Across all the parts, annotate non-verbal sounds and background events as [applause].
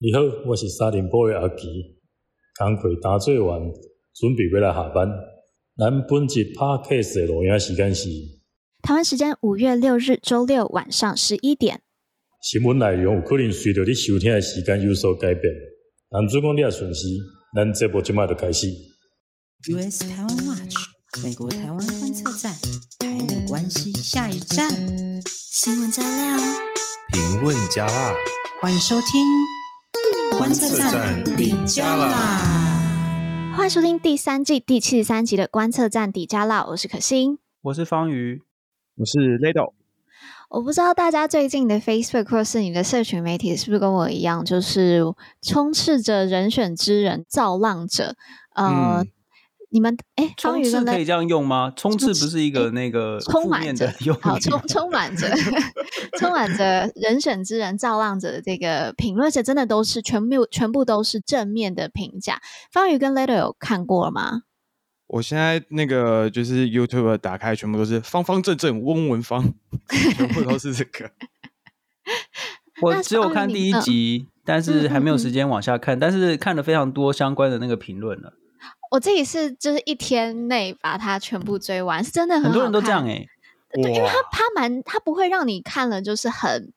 你好，我是沙林波的阿奇，工课打做完，准备要来下班。咱本集 Podcast 的录音时间是台湾时间五月六日周六晚上十一点。新闻内容有可能随着你收听的时间有所改变，但如果你也顺时，咱这部节目就开始。US 台湾 Watch 美国台湾观测站，台美关系下一站，新闻加料，评论加辣，欢迎收听观测站底加辣。欢迎收听第三季第七十三集的观测站底加辣，我是可心，我是方瑜，我是 Lado。我不知道大家最近的 Facebook 或是你的社群媒体是不是跟我一样，就是充斥着人选之人造浪者，呃。嗯你们哎，充斥可以这样用吗？充斥不是一个那个负面的用，好充 [laughs] 充满着 [laughs] 充满着人选之人造浪者的这个评论，而且真的都是全部全部都是正面的评价。方宇跟 Latter 有看过了吗？我现在那个就是 YouTube 打开，全部都是方方正正翁文方，[laughs] 全部都是这个。我只有看第一集，但是还没有时间往下看，但是看了非常多相关的那个评论了。我自己是就是一天内把它全部追完，是真的很多人都这样哎、欸，对，因为它它蛮它不会让你看了就是很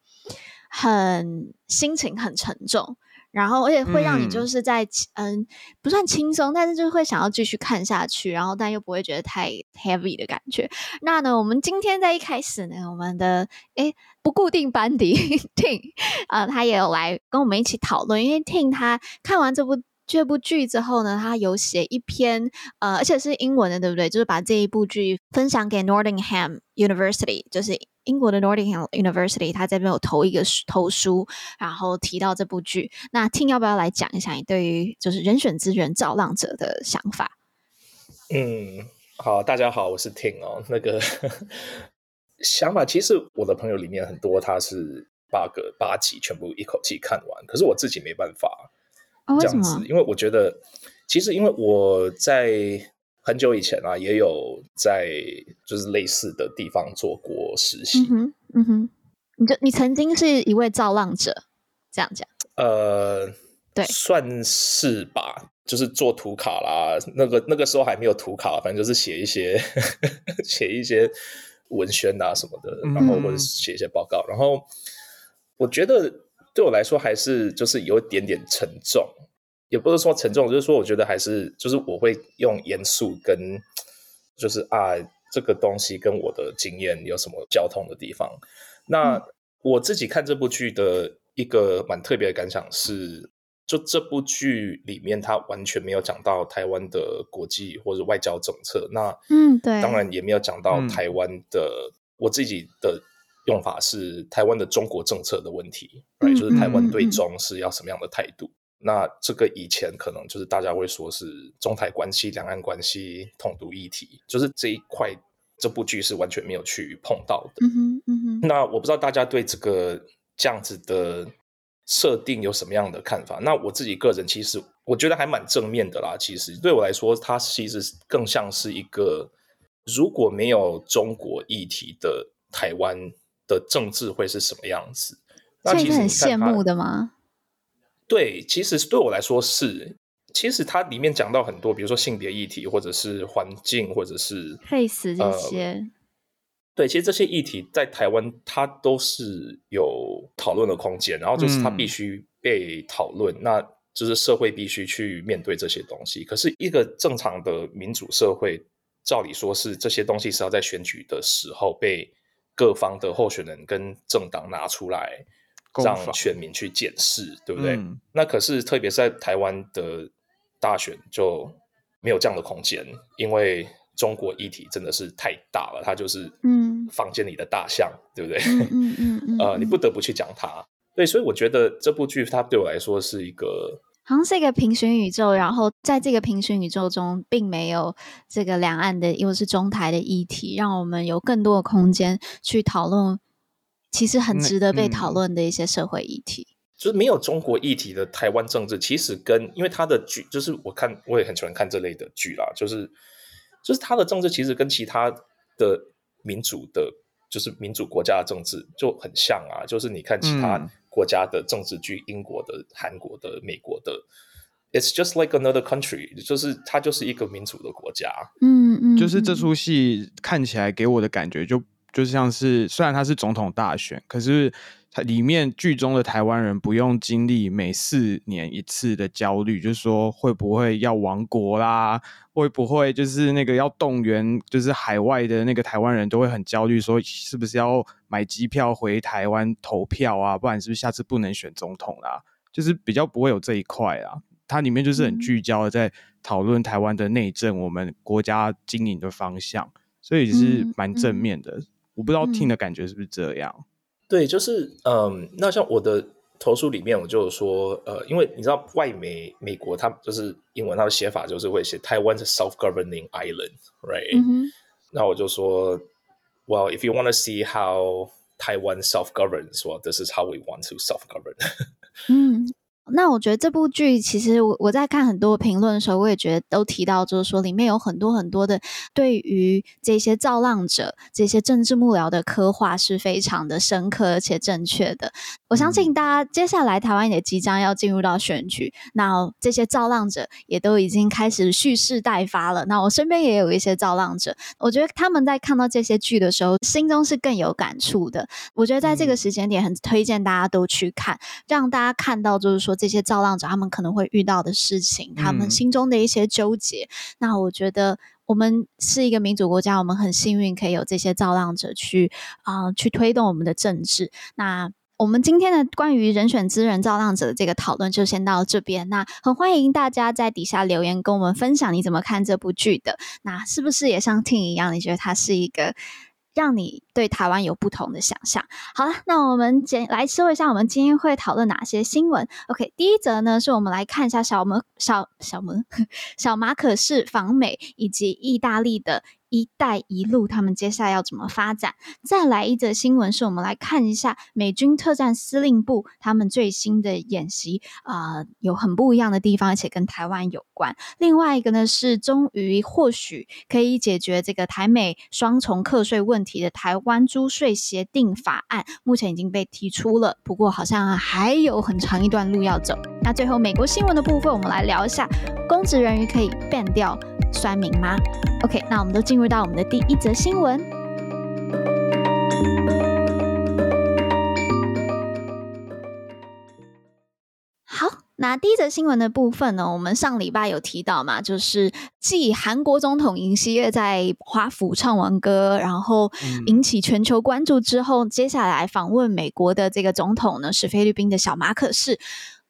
很心情很沉重，然后而且会让你就是在嗯，嗯不算轻松，但是就是会想要继续看下去，然后但又不会觉得太 heavy 的感觉。那呢，我们今天在一开始呢，我们的诶不固定班底 [laughs] Ting 啊，他也有来跟我们一起讨论，因为 Ting 他看完这部。这部剧之后呢，他有写一篇，呃，而且是英文的，对不对？就是把这一部剧分享给 Nottingham University，就是英国的 Nottingham University，他这边有投一个投书，然后提到这部剧。那 Tin 要不要来讲一下你对于就是人选资源造浪者的想法？嗯，好，大家好，我是 Tin 哦。那个想法，其实我的朋友里面很多，他是八个八集全部一口气看完，可是我自己没办法。这样子，因为我觉得，其实因为我在很久以前啊，也有在就是类似的地方做过实习。嗯哼，嗯哼，你就你曾经是一位造浪者，这样讲？呃，对，算是吧。就是做图卡啦，那个那个时候还没有图卡，反正就是写一些 [laughs] 写一些文宣啊什么的，然后或者写一些报告。嗯、然后我觉得。对我来说，还是就是有一点点沉重，也不是说沉重，就是说我觉得还是就是我会用严肃跟就是啊这个东西跟我的经验有什么交通的地方。那我自己看这部剧的一个蛮特别的感想是，就这部剧里面它完全没有讲到台湾的国际或者外交政策。那嗯，对，当然也没有讲到台湾的我自己的。用法是台湾的中国政策的问题，嗯、就是台湾对中是要什么样的态度？那这个以前可能就是大家会说是中台关系、两岸关系、统独议题，就是这一块，这部剧是完全没有去碰到的。嗯哼嗯哼，那我不知道大家对这个这样子的设定有什么样的看法？那我自己个人其实我觉得还蛮正面的啦。其实对我来说，它其实更像是一个如果没有中国议题的台湾。的政治会是什么样子？那其实很羡慕的吗？对，其实对我来说是。其实它里面讲到很多，比如说性别议题，或者是环境，或者是 face 这些、呃。对，其实这些议题在台湾它都是有讨论的空间，然后就是它必须被讨论，嗯、那就是社会必须去面对这些东西。可是一个正常的民主社会，照理说是这些东西是要在选举的时候被。各方的候选人跟政党拿出来，让选民去检视，对不对？嗯、那可是特别是在台湾的大选就没有这样的空间，因为中国议题真的是太大了，它就是嗯房间里的大象，嗯、对不对？嗯嗯嗯，嗯 [laughs] 呃，你不得不去讲它。对，所以我觉得这部剧它对我来说是一个。好像是一个平行宇宙，然后在这个平行宇宙中，并没有这个两岸的，又是中台的议题，让我们有更多的空间去讨论，其实很值得被讨论的一些社会议题。嗯、就是没有中国议题的台湾政治，其实跟因为他的剧，就是我看我也很喜欢看这类的剧啦，就是就是他的政治其实跟其他的民主的，就是民主国家的政治就很像啊，就是你看其他国家的政治剧，英国的、韩国的、美国的，It's just like another country，就是它就是一个民主的国家。嗯嗯，就是这出戏看起来给我的感觉就就像是，虽然它是总统大选，可是。它里面剧中的台湾人不用经历每四年一次的焦虑，就是说会不会要亡国啦，会不会就是那个要动员，就是海外的那个台湾人都会很焦虑，说是不是要买机票回台湾投票啊，不然是不是下次不能选总统啦？就是比较不会有这一块啊。它里面就是很聚焦的在讨论台湾的内政，我们国家经营的方向，所以是蛮正面的。我不知道听的感觉是不是这样。对，就是嗯，那像我的投诉里面，我就说，呃，因为你知道外媒美国，它就是英文，它的写法就是会写台湾是 self-governing island，right？、嗯、那我就说，Well, if you want to see how Taiwan self-governs, well, this is how we want to self-govern。嗯。那我觉得这部剧其实我我在看很多评论的时候，我也觉得都提到，就是说里面有很多很多的对于这些造浪者、这些政治幕僚的刻画是非常的深刻而且正确的。我相信大家接下来台湾也即将要进入到选举，那这些造浪者也都已经开始蓄势待发了。那我身边也有一些造浪者，我觉得他们在看到这些剧的时候，心中是更有感触的。我觉得在这个时间点，很推荐大家都去看，让大家看到就是说。这些造浪者他们可能会遇到的事情，他们心中的一些纠结。嗯、那我觉得我们是一个民主国家，我们很幸运可以有这些造浪者去啊、呃，去推动我们的政治。那我们今天的关于人选之人造浪者的这个讨论就先到这边。那很欢迎大家在底下留言跟我们分享你怎么看这部剧的。那是不是也像 Ting 一样，你觉得它是一个？让你对台湾有不同的想象。好了，那我们简来说一下，我们今天会讨论哪些新闻？OK，第一则呢，是我们来看一下小门小小门 [laughs] 小马可是访美以及意大利的。一带一路，他们接下来要怎么发展？再来一则新闻，是我们来看一下美军特战司令部他们最新的演习啊、有很不一样的地方，而且跟台湾有关。另外一个呢，是终于或许可以解决这个台美双重课税问题的台湾租税协定法案，目前已经被提出了，不过好像还有很长一段路要走。那最后美国新闻的部分，我们来聊一下公职人员可以 ban 掉酸民吗？OK，那我们都进入到我们的第一则新闻。好，那第一则新闻的部分呢，我们上礼拜有提到嘛，就是继韩国总统尹锡悦在华府唱完歌，然后引起全球关注之后，嗯、接下来访问美国的这个总统呢，是菲律宾的小马可仕。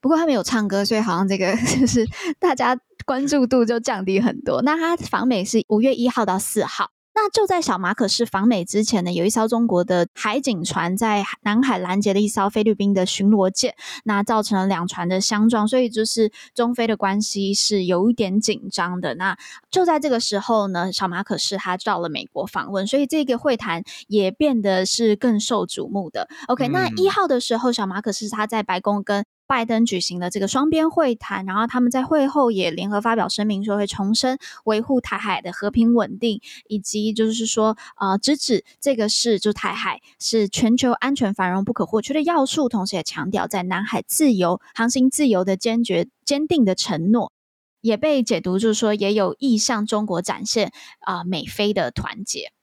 不过他没有唱歌，所以好像这个 [laughs] 就是大家关注度就降低很多。那他访美是五月一号到四号。那就在小马可仕访美之前呢，有一艘中国的海警船在南海拦截了一艘菲律宾的巡逻舰，那造成了两船的相撞，所以就是中菲的关系是有一点紧张的。那就在这个时候呢，小马可仕他到了美国访问，所以这个会谈也变得是更受瞩目的。OK，那一号的时候，小马可仕他在白宫跟拜登举行了这个双边会谈，然后他们在会后也联合发表声明，说会重申维护台海的和平稳定，以及就是说，呃，直指这个是就台海是全球安全繁荣不可或缺的要素，同时也强调在南海自由航行自由的坚决坚定的承诺，也被解读就是说也有意向中国展现啊、美菲的团结。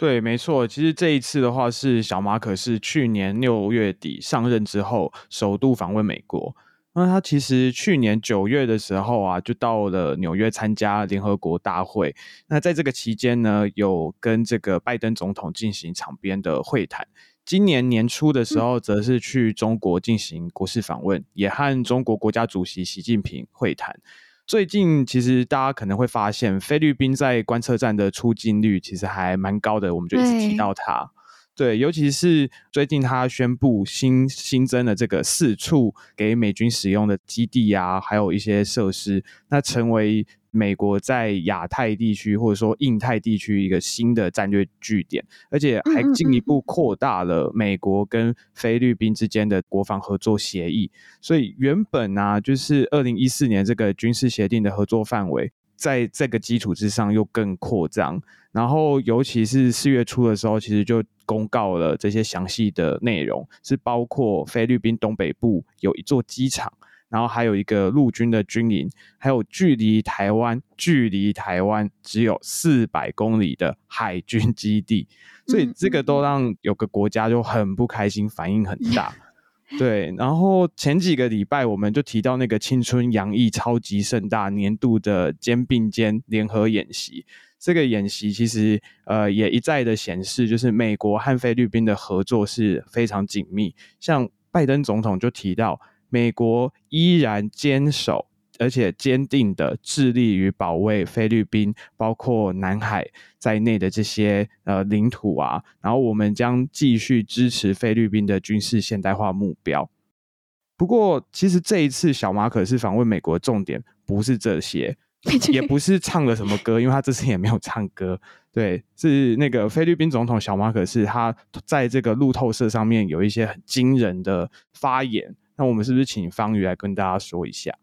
对，没错。其实这一次的话，是小马可是去年六月底上任之后，首度访问美国。那他其实去年九月的时候啊，就到了纽约参加联合国大会。那在这个期间呢，有跟这个拜登总统进行场边的会谈。今年年初的时候，则是去中国进行国事访问，也和中国国家主席习近平会谈。最近其实大家可能会发现，菲律宾在观测站的出镜率其实还蛮高的，我们就一直提到它。对，尤其是最近他宣布新新增了这个四处给美军使用的基地啊，还有一些设施，那成为美国在亚太地区或者说印太地区一个新的战略据点，而且还进一步扩大了美国跟菲律宾之间的国防合作协议。所以原本呢、啊，就是二零一四年这个军事协定的合作范围。在这个基础之上又更扩张。然后，尤其是四月初的时候，其实就公告了这些详细的内容，是包括菲律宾东北部有一座机场，然后还有一个陆军的军营，还有距离台湾距离台湾只有四百公里的海军基地，所以这个都让有个国家就很不开心，反应很大。对，然后前几个礼拜我们就提到那个青春洋溢、超级盛大年度的肩并肩联合演习。这个演习其实呃也一再的显示，就是美国和菲律宾的合作是非常紧密。像拜登总统就提到，美国依然坚守而且坚定的致力于保卫菲律宾，包括南海在内的这些呃领土啊。然后我们将继续支持菲律宾的军事现代化目标。不过，其实这一次小马可是访问美国的重点不是这些。[laughs] 也不是唱了什么歌，因为他这次也没有唱歌。对，是那个菲律宾总统小马可是，他在这个路透社上面有一些很惊人的发言。那我们是不是请方宇来跟大家说一下？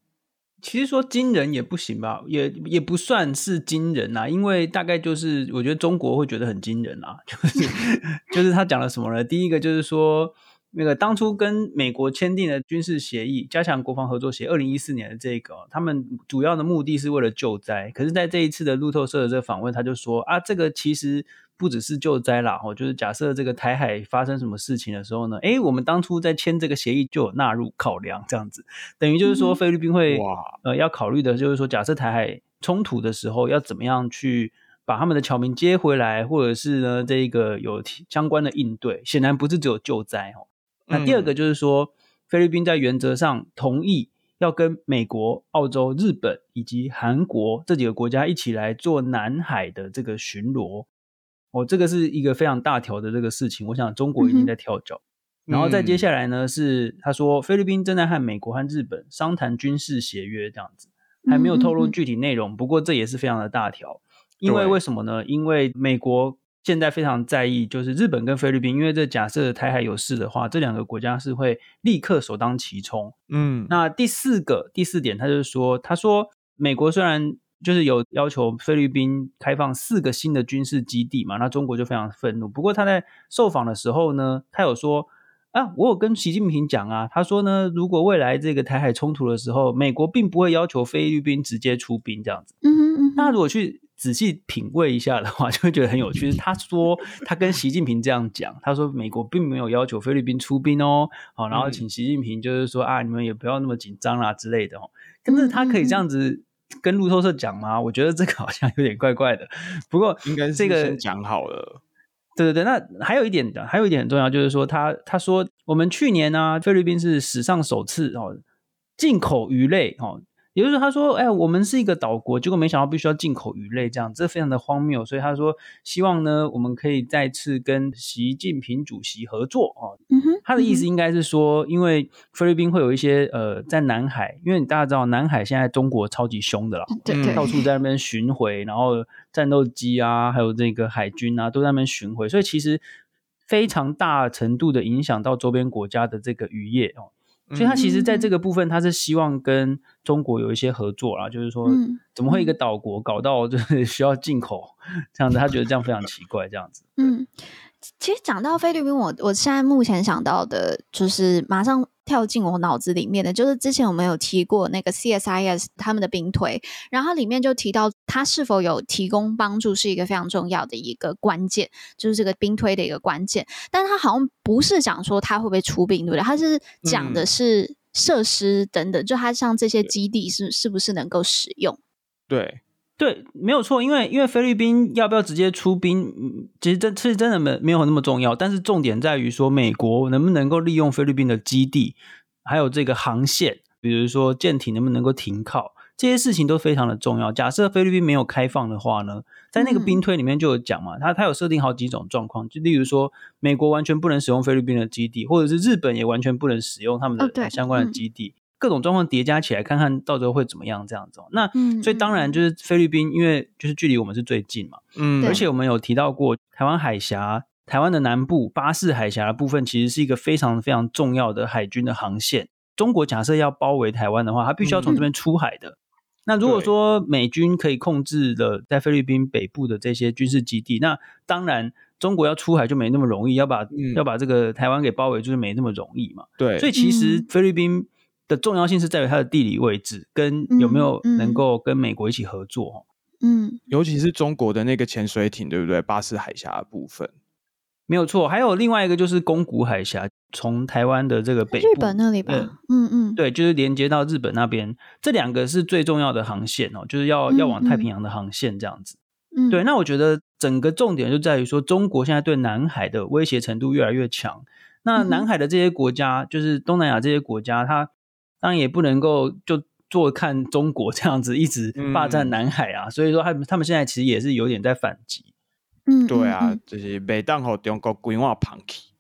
其实说惊人也不行吧，也也不算是惊人啊，因为大概就是我觉得中国会觉得很惊人啊，就是 [laughs] 就是他讲了什么呢？第一个就是说。那个当初跟美国签订的军事协议，加强国防合作协议，二零一四年的这个，他们主要的目的是为了救灾。可是，在这一次的路透社的这个访问，他就说啊，这个其实不只是救灾啦，哦，就是假设这个台海发生什么事情的时候呢，诶，我们当初在签这个协议就有纳入考量，这样子，等于就是说菲律宾会、嗯、呃要考虑的就是说，假设台海冲突的时候，要怎么样去把他们的侨民接回来，或者是呢这个有相关的应对，显然不是只有救灾哦。那第二个就是说，嗯、菲律宾在原则上同意要跟美国、澳洲、日本以及韩国这几个国家一起来做南海的这个巡逻。哦，这个是一个非常大条的这个事情。我想中国已经在跳脚。嗯、然后再接下来呢，是他说菲律宾正在和美国和日本商谈军事协约，这样子还没有透露具体内容。不过这也是非常的大条，因为为什么呢？因为美国。现在非常在意，就是日本跟菲律宾，因为这假设台海有事的话，这两个国家是会立刻首当其冲。嗯，那第四个第四点，他就是说，他说美国虽然就是有要求菲律宾开放四个新的军事基地嘛，那中国就非常愤怒。不过他在受访的时候呢，他有说啊，我有跟习近平讲啊，他说呢，如果未来这个台海冲突的时候，美国并不会要求菲律宾直接出兵这样子。嗯哼嗯哼，那如果去。仔细品味一下的话，[laughs] 就会觉得很有趣。他说他跟习近平这样讲，他说美国并没有要求菲律宾出兵哦，好，然后请习近平就是说啊，你们也不要那么紧张啦之类的哦。但是他可以这样子跟路透社讲吗？我觉得这个好像有点怪怪的。不过应该是这个讲好了。对对对，那还有一点的，还有一点很重要，就是说他他说我们去年呢、啊，菲律宾是史上首次哦进口鱼类哦。也就是，他说：“哎，我们是一个岛国，结果没想到必须要进口鱼类，这样这非常的荒谬。所以他说，希望呢，我们可以再次跟习近平主席合作哦。嗯哼，他的意思应该是说，因为菲律宾会有一些呃，在南海，因为大家知道南海现在中国超级凶的了，对对，到处在那边巡回，然后战斗机啊，还有这个海军啊，都在那边巡回，所以其实非常大程度的影响到周边国家的这个渔业哦。”所以他其实在这个部分，他是希望跟中国有一些合作啦，就是说，怎么会一个岛国搞到就是 [laughs] 需要进口这样子？他觉得这样非常奇怪，这样子。嗯，其实讲到菲律宾，我我现在目前想到的就是马上。跳进我脑子里面的就是之前我们有提过那个 CSIS 他们的兵推，然后里面就提到他是否有提供帮助是一个非常重要的一个关键，就是这个兵推的一个关键。但是他好像不是讲说他会不会出兵，对不对？他是讲的是设施等等，嗯、就他像这些基地是是不是能够使用？对。对，没有错，因为因为菲律宾要不要直接出兵，其实这是真的没没有那么重要，但是重点在于说美国能不能够利用菲律宾的基地，还有这个航线，比如说舰艇能不能够停靠，这些事情都非常的重要。假设菲律宾没有开放的话呢，在那个兵推里面就有讲嘛，它它有设定好几种状况，就例如说美国完全不能使用菲律宾的基地，或者是日本也完全不能使用他们的相关的基地。哦各种状况叠加起来，看看到时候会怎么样？这样子，那所以当然就是菲律宾，因为就是距离我们是最近嘛，嗯，而且我们有提到过台湾海峡、台湾的南部、巴士海峡的部分，其实是一个非常非常重要的海军的航线。中国假设要包围台湾的话，它必须要从这边出海的。那如果说美军可以控制了在菲律宾北部的这些军事基地，那当然中国要出海就没那么容易，要把、嗯、要把这个台湾给包围，就是没那么容易嘛。对，所以其实菲律宾的重要性是在于它的地理位置跟有没有能够跟美国一起合作。嗯，尤其是中国的那个潜水艇，对不对？巴士海峡的部分。没有错，还有另外一个就是宫古海峡，从台湾的这个北部日本那里吧，嗯嗯，对，就是连接到日本那边，这两个是最重要的航线哦，就是要、嗯、要往太平洋的航线这样子。嗯，对，那我觉得整个重点就在于说，中国现在对南海的威胁程度越来越强。那南海的这些国家，嗯、就是东南亚这些国家，它当然也不能够就坐看中国这样子一直霸占南海啊，嗯、所以说他们他们现在其实也是有点在反击。嗯，对啊，就是每当和中国规划旁起。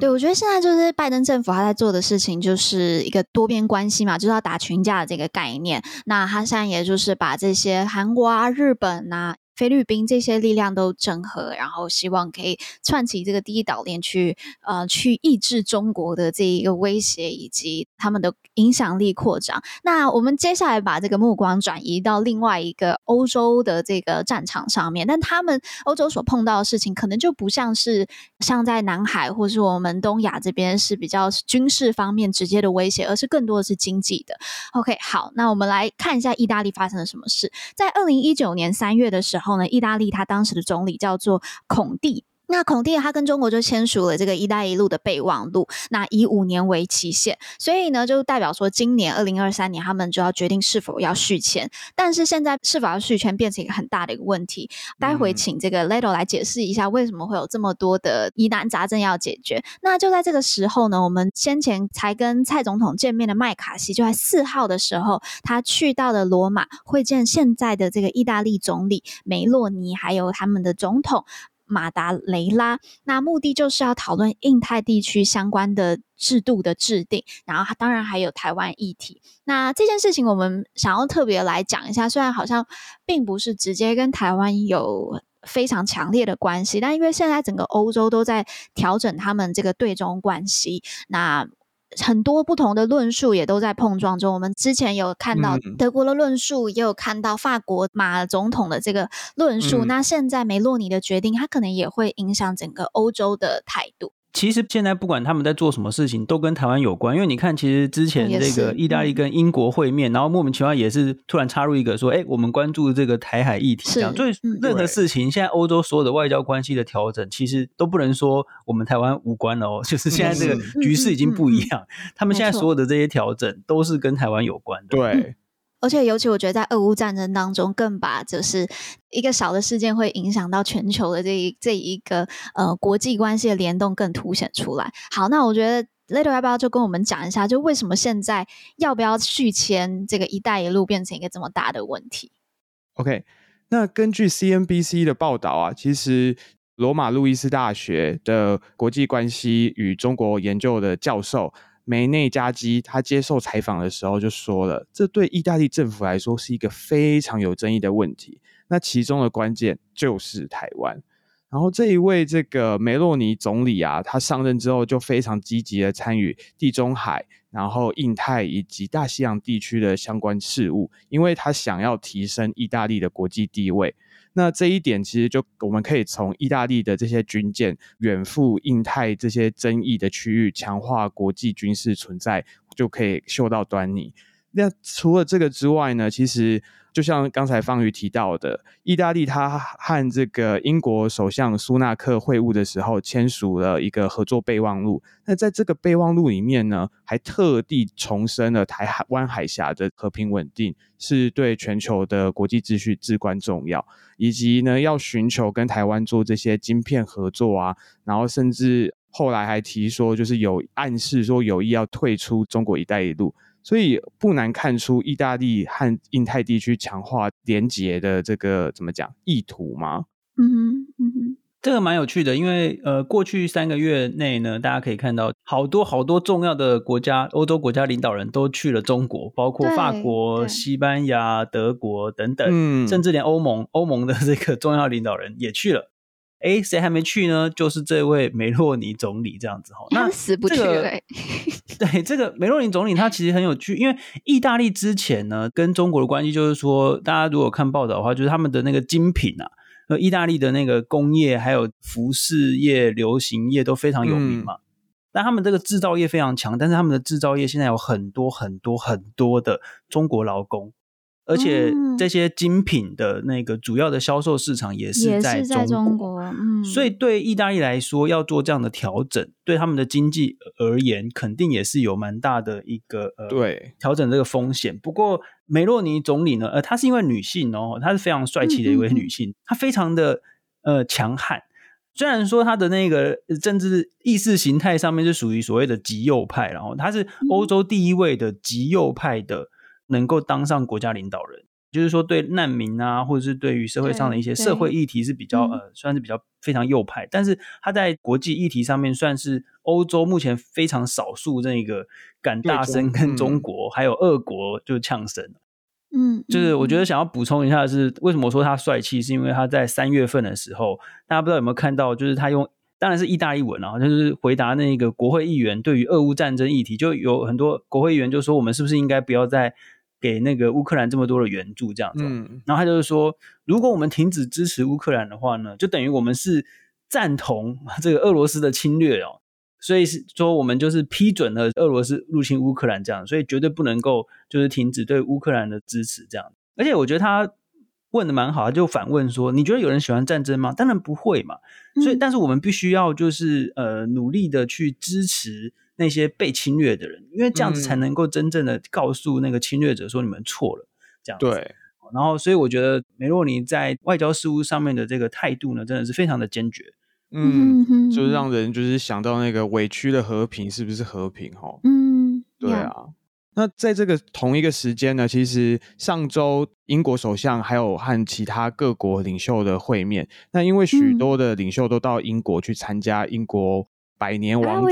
对，我觉得现在就是拜登政府他在做的事情，就是一个多边关系嘛，就是要打群架的这个概念。那他现在也就是把这些韩国啊、日本啊。菲律宾这些力量都整合，然后希望可以串起这个第一岛链去，呃，去抑制中国的这一个威胁以及他们的影响力扩张。那我们接下来把这个目光转移到另外一个欧洲的这个战场上面，但他们欧洲所碰到的事情，可能就不像是像在南海或是我们东亚这边是比较军事方面直接的威胁，而是更多的是经济的。OK，好，那我们来看一下意大利发生了什么事，在二零一九年三月的时候。后呢，意大利他当时的总理叫做孔蒂。那孔蒂他跟中国就签署了这个“一带一路”的备忘录，那以五年为期限，所以呢，就代表说今年二零二三年他们就要决定是否要续签。但是现在是否要续签变成一个很大的一个问题。待会请这个 Ledo 来解释一下为什么会有这么多的疑难杂症要解决。那就在这个时候呢，我们先前才跟蔡总统见面的麦卡锡，就在四号的时候，他去到了罗马会见现在的这个意大利总理梅洛尼，还有他们的总统。马达雷拉，那目的就是要讨论印太地区相关的制度的制定，然后当然还有台湾议题。那这件事情我们想要特别来讲一下，虽然好像并不是直接跟台湾有非常强烈的关系，但因为现在整个欧洲都在调整他们这个对中关系，那。很多不同的论述也都在碰撞中。我们之前有看到德国的论述，嗯、也有看到法国马总统的这个论述。嗯、那现在梅洛尼的决定，他可能也会影响整个欧洲的态度。其实现在不管他们在做什么事情，都跟台湾有关。因为你看，其实之前这个意大利跟英国会面，嗯、然后莫名其妙也是突然插入一个说：“哎，我们关注这个台海议题。”这样，所以任何事情，现在欧洲所有的外交关系的调整，其实都不能说我们台湾无关了哦。[laughs] 就是现在这个局势已经不一样，他们现在所有的这些调整都是跟台湾有关的。对。而且，尤其我觉得，在俄乌战争当中，更把就是一个小的事件会影响到全球的这一这一个呃国际关系的联动更凸显出来。好，那我觉得 Later，要不要就跟我们讲一下，就为什么现在要不要续签这个“一带一路”变成一个这么大的问题？OK，那根据 CNBC 的报道啊，其实罗马路易斯大学的国际关系与中国研究的教授。梅内加基他接受采访的时候就说了，这对意大利政府来说是一个非常有争议的问题。那其中的关键就是台湾。然后这一位这个梅洛尼总理啊，他上任之后就非常积极的参与地中海、然后印太以及大西洋地区的相关事务，因为他想要提升意大利的国际地位。那这一点其实就我们可以从意大利的这些军舰远赴印太这些争议的区域，强化国际军事存在，就可以嗅到端倪。那除了这个之外呢，其实。就像刚才方瑜提到的，意大利他和这个英国首相苏纳克会晤的时候，签署了一个合作备忘录。那在这个备忘录里面呢，还特地重申了台湾海峡的和平稳定是对全球的国际秩序至关重要，以及呢要寻求跟台湾做这些晶片合作啊，然后甚至后来还提说，就是有暗示说有意要退出中国“一带一路”。所以不难看出，意大利和印太地区强化连结的这个怎么讲意图吗？嗯哼，嗯哼，这个蛮有趣的，因为呃，过去三个月内呢，大家可以看到好多好多重要的国家，欧洲国家领导人都去了中国，包括法国、西班牙、德国等等，嗯，甚至连欧盟欧盟的这个重要领导人也去了。哎，谁还没去呢？就是这位梅洛尼总理这样子哈。那死不去 [laughs] 对，这个梅洛尼总理他其实很有趣，因为意大利之前呢跟中国的关系就是说，大家如果看报道的话，就是他们的那个精品啊，呃，意大利的那个工业还有服饰业、流行业都非常有名嘛。嗯、但他们这个制造业非常强，但是他们的制造业现在有很多很多很多的中国劳工。而且这些精品的那个主要的销售市场也是在中国，也是在中国，嗯，所以对意大利来说要做这样的调整，对他们的经济而言，肯定也是有蛮大的一个呃，对调整这个风险。不过梅洛尼总理呢，呃，她是因为女性哦，她是非常帅气的一位女性，嗯嗯嗯，她非常的呃强悍。虽然说她的那个政治意识形态上面是属于所谓的极右派，然后她是欧洲第一位的极右派的。能够当上国家领导人，就是说对难民啊，或者是对于社会上的一些社会议题是比较呃，算是比较非常右派。但是他在国际议题上面算是欧洲目前非常少数这个敢大声跟中国还有俄国就呛声。嗯，就是我觉得想要补充一下的是，为什么说他帅气，是因为他在三月份的时候，大家不知道有没有看到，就是他用当然是意大利文啊，就是回答那个国会议员对于俄乌战争议题，就有很多国会议员就说，我们是不是应该不要再给那个乌克兰这么多的援助，这样子，嗯，然后他就是说，如果我们停止支持乌克兰的话呢，就等于我们是赞同 [laughs] 这个俄罗斯的侵略哦，所以是说我们就是批准了俄罗斯入侵乌克兰这样，所以绝对不能够就是停止对乌克兰的支持这样。而且我觉得他问的蛮好，他就反问说，你觉得有人喜欢战争吗？当然不会嘛，所以但是我们必须要就是呃努力的去支持。那些被侵略的人，因为这样子才能够真正的告诉那个侵略者说你们错了，这样子。对。然后，所以我觉得梅洛尼在外交事务上面的这个态度呢，真的是非常的坚决。嗯，就是让人就是想到那个委屈的和平是不是和平？哈，嗯，对啊。那在这个同一个时间呢，其实上周英国首相还有和其他各国领袖的会面，那因为许多的领袖都到英国去参加英国百年王子。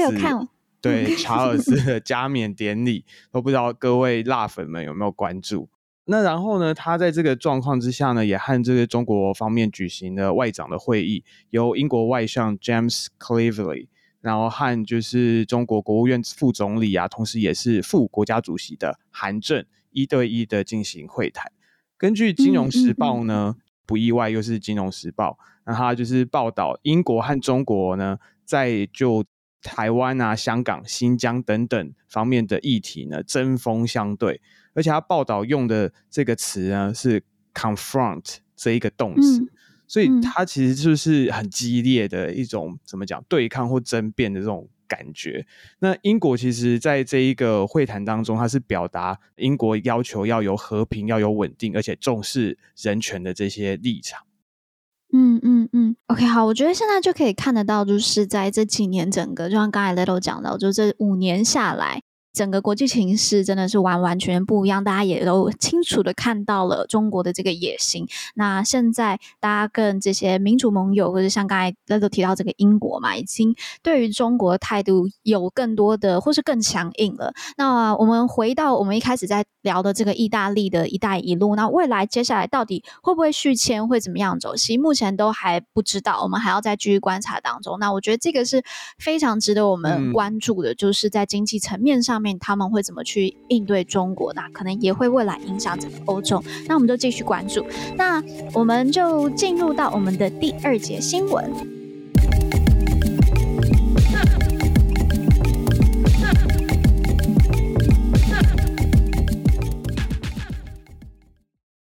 对查尔斯的加冕典礼，都不知道各位辣粉们有没有关注？那然后呢，他在这个状况之下呢，也和这个中国方面举行了外长的会议，由英国外相 James Cleverly，然后和就是中国国务院副总理啊，同时也是副国家主席的韩正一对一的进行会谈。根据《金融时报》呢，嗯嗯嗯不意外又是《金融时报》，那他就是报道英国和中国呢，在就台湾啊、香港、新疆等等方面的议题呢，针锋相对，而且他报道用的这个词呢是 confront 这一个动词，嗯、所以它其实就是很激烈的一种怎么讲对抗或争辩的这种感觉。那英国其实在这一个会谈当中，它是表达英国要求要有和平、要有稳定，而且重视人权的这些立场。嗯嗯嗯，OK，好，我觉得现在就可以看得到，就是在这几年，整个就像刚才 Little 讲到，就这五年下来。整个国际情势真的是完完全全不一样，大家也都清楚的看到了中国的这个野心。那现在大家跟这些民主盟友，或者像刚才那都提到这个英国嘛，已经对于中国的态度有更多的或是更强硬了。那我们回到我们一开始在聊的这个意大利的一带一路，那未来接下来到底会不会续签，会怎么样走？其实目前都还不知道，我们还要再继续观察当中。那我觉得这个是非常值得我们关注的，嗯、就是在经济层面上面。他们会怎么去应对中国？那可能也会未来影响整个欧洲。那我们就继续关注。那我们就进入到我们的第二节新闻。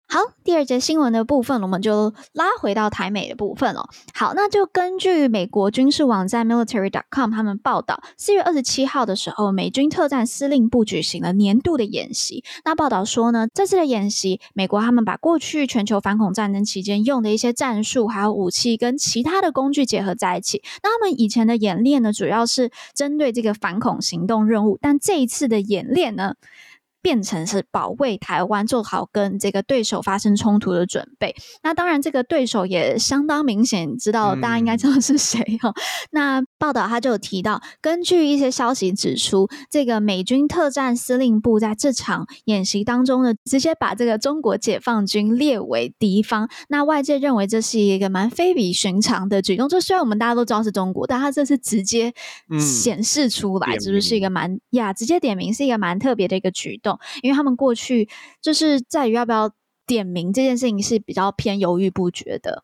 好，第二节新闻的部分，我们就拉回到台美的部分了。好，那就根据美国军事网站 military.com 他们报道，四月二十七号的时候，美军特战司令部举行了年度的演习。那报道说呢，这次的演习，美国他们把过去全球反恐战争期间用的一些战术还有武器跟其他的工具结合在一起。那他们以前的演练呢，主要是针对这个反恐行动任务，但这一次的演练呢，变成是保卫台湾，做好跟这个对手发生冲突的准备。那当然，这个对手也相当明显，知道大家应该知道是谁哈、嗯。那报道他就有提到，根据一些消息指出，这个美军特战司令部在这场演习当中呢，直接把这个中国解放军列为敌方。那外界认为这是一个蛮非比寻常的举动。就虽然我们大家都知道是中国，但他这次直接显示出来，是不是一个蛮呀？直接点名是一个蛮特别的一个举动，因为他们过去就是在于要不要点名这件事情是比较偏犹豫不决的。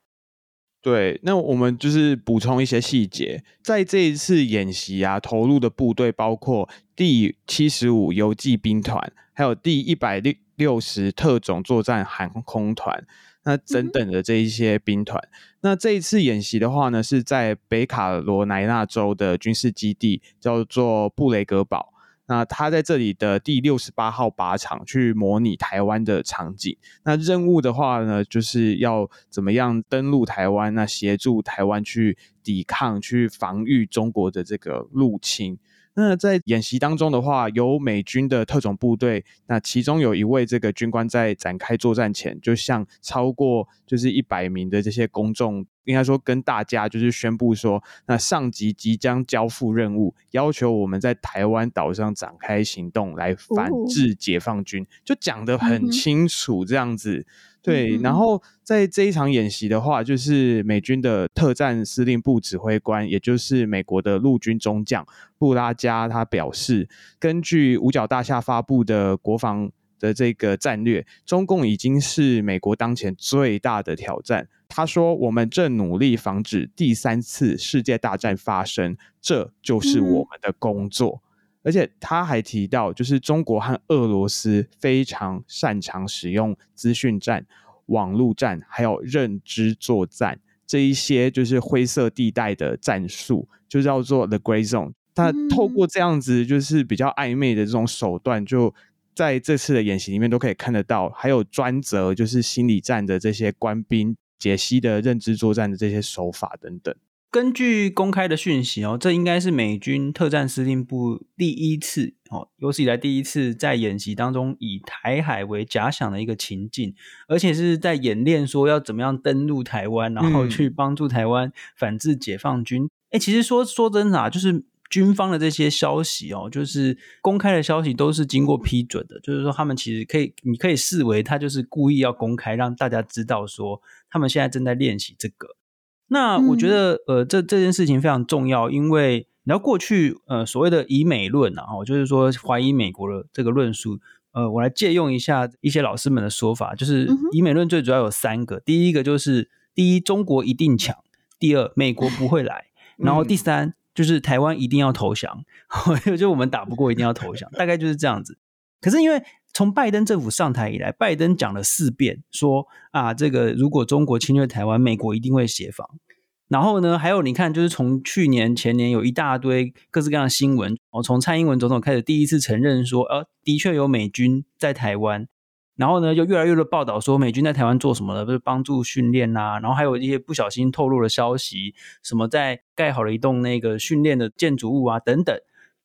对，那我们就是补充一些细节，在这一次演习啊，投入的部队包括第七十五游骑兵团，还有第一百六六十特种作战航空团，那等等的这一些兵团。嗯、那这一次演习的话呢，是在北卡罗来纳州的军事基地，叫做布雷格堡。那他在这里的第六十八号靶场去模拟台湾的场景。那任务的话呢，就是要怎么样登陆台湾，那协助台湾去抵抗、去防御中国的这个入侵。那在演习当中的话，有美军的特种部队，那其中有一位这个军官在展开作战前，就向超过就是一百名的这些公众，应该说跟大家就是宣布说，那上级即将交付任务，要求我们在台湾岛上展开行动来反制解放军，就讲得很清楚这样子。对，然后在这一场演习的话，就是美军的特战司令部指挥官，也就是美国的陆军中将布拉加，他表示，根据五角大厦发布的国防的这个战略，中共已经是美国当前最大的挑战。他说，我们正努力防止第三次世界大战发生，这就是我们的工作。嗯而且他还提到，就是中国和俄罗斯非常擅长使用资讯战、网络战，还有认知作战这一些就是灰色地带的战术，就叫做 the gray zone。他透过这样子就是比较暧昧的这种手段，就在这次的演习里面都可以看得到，还有专责就是心理战的这些官兵解析的认知作战的这些手法等等。根据公开的讯息哦，这应该是美军特战司令部第一次哦，有史以来第一次在演习当中以台海为假想的一个情境，而且是在演练说要怎么样登陆台湾，然后去帮助台湾反制解放军。哎、嗯，其实说说真的啊，就是军方的这些消息哦，就是公开的消息都是经过批准的，就是说他们其实可以，你可以视为他就是故意要公开，让大家知道说他们现在正在练习这个。那我觉得，呃，这这件事情非常重要，因为你要过去，呃，所谓的以美论啊，就是说怀疑美国的这个论述，呃，我来借用一下一些老师们的说法，就是以美论最主要有三个，第一个就是第一，中国一定强；第二，美国不会来；[laughs] 然后第三，就是台湾一定要投降，[laughs] 就我们打不过一定要投降，大概就是这样子。可是因为从拜登政府上台以来，拜登讲了四遍说啊，这个如果中国侵略台湾，美国一定会协防。然后呢，还有你看，就是从去年前年有一大堆各式各样的新闻，哦，从蔡英文总统开始第一次承认说，呃，的确有美军在台湾。然后呢，就越来越多报道说美军在台湾做什么了，不是帮助训练、啊。然后还有一些不小心透露的消息，什么在盖好了一栋那个训练的建筑物啊等等。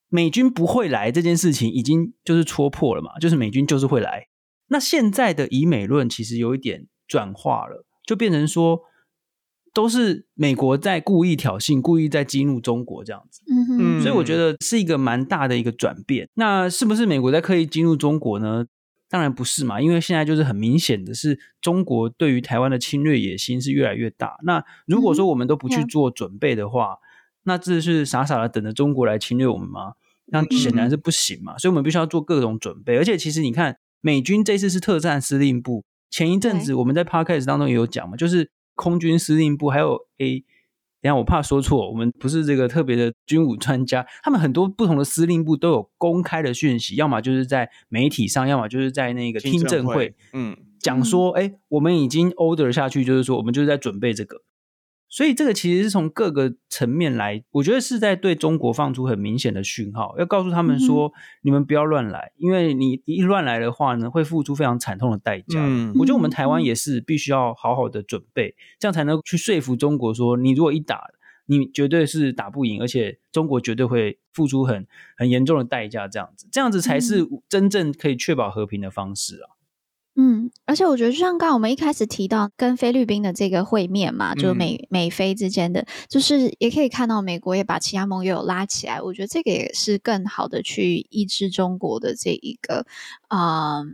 美军不会来这件事情已经就是戳破了嘛，就是美军就是会来。那现在的以美论其实有一点转化了，就变成说都是美国在故意挑衅、故意在激怒中国这样子。嗯哼，所以我觉得是一个蛮大的一个转变。那是不是美国在刻意激怒中国呢？当然不是嘛，因为现在就是很明显的是中国对于台湾的侵略野心是越来越大。那如果说我们都不去做准备的话，嗯那这是傻傻的等着中国来侵略我们吗？那显然是不行嘛，所以我们必须要做各种准备。而且其实你看，美军这次是特战司令部，前一阵子我们在 Podcast 当中也有讲嘛，就是空军司令部还有 A。等下我怕说错，我们不是这个特别的军武专家，他们很多不同的司令部都有公开的讯息，要么就是在媒体上，要么就是在那个听证会，嗯，讲说，哎，我们已经 order 下去，就是说我们就是在准备这个。所以这个其实是从各个层面来，我觉得是在对中国放出很明显的讯号，要告诉他们说，你们不要乱来，因为你一乱来的话呢，会付出非常惨痛的代价。嗯，我觉得我们台湾也是必须要好好的准备，这样才能去说服中国说，你如果一打，你绝对是打不赢，而且中国绝对会付出很很严重的代价，这样子，这样子才是真正可以确保和平的方式啊。嗯，而且我觉得，就像刚刚我们一开始提到跟菲律宾的这个会面嘛，就美美菲之间的，就是也可以看到美国也把其他盟友拉起来，我觉得这个也是更好的去抑制中国的这一个嗯。呃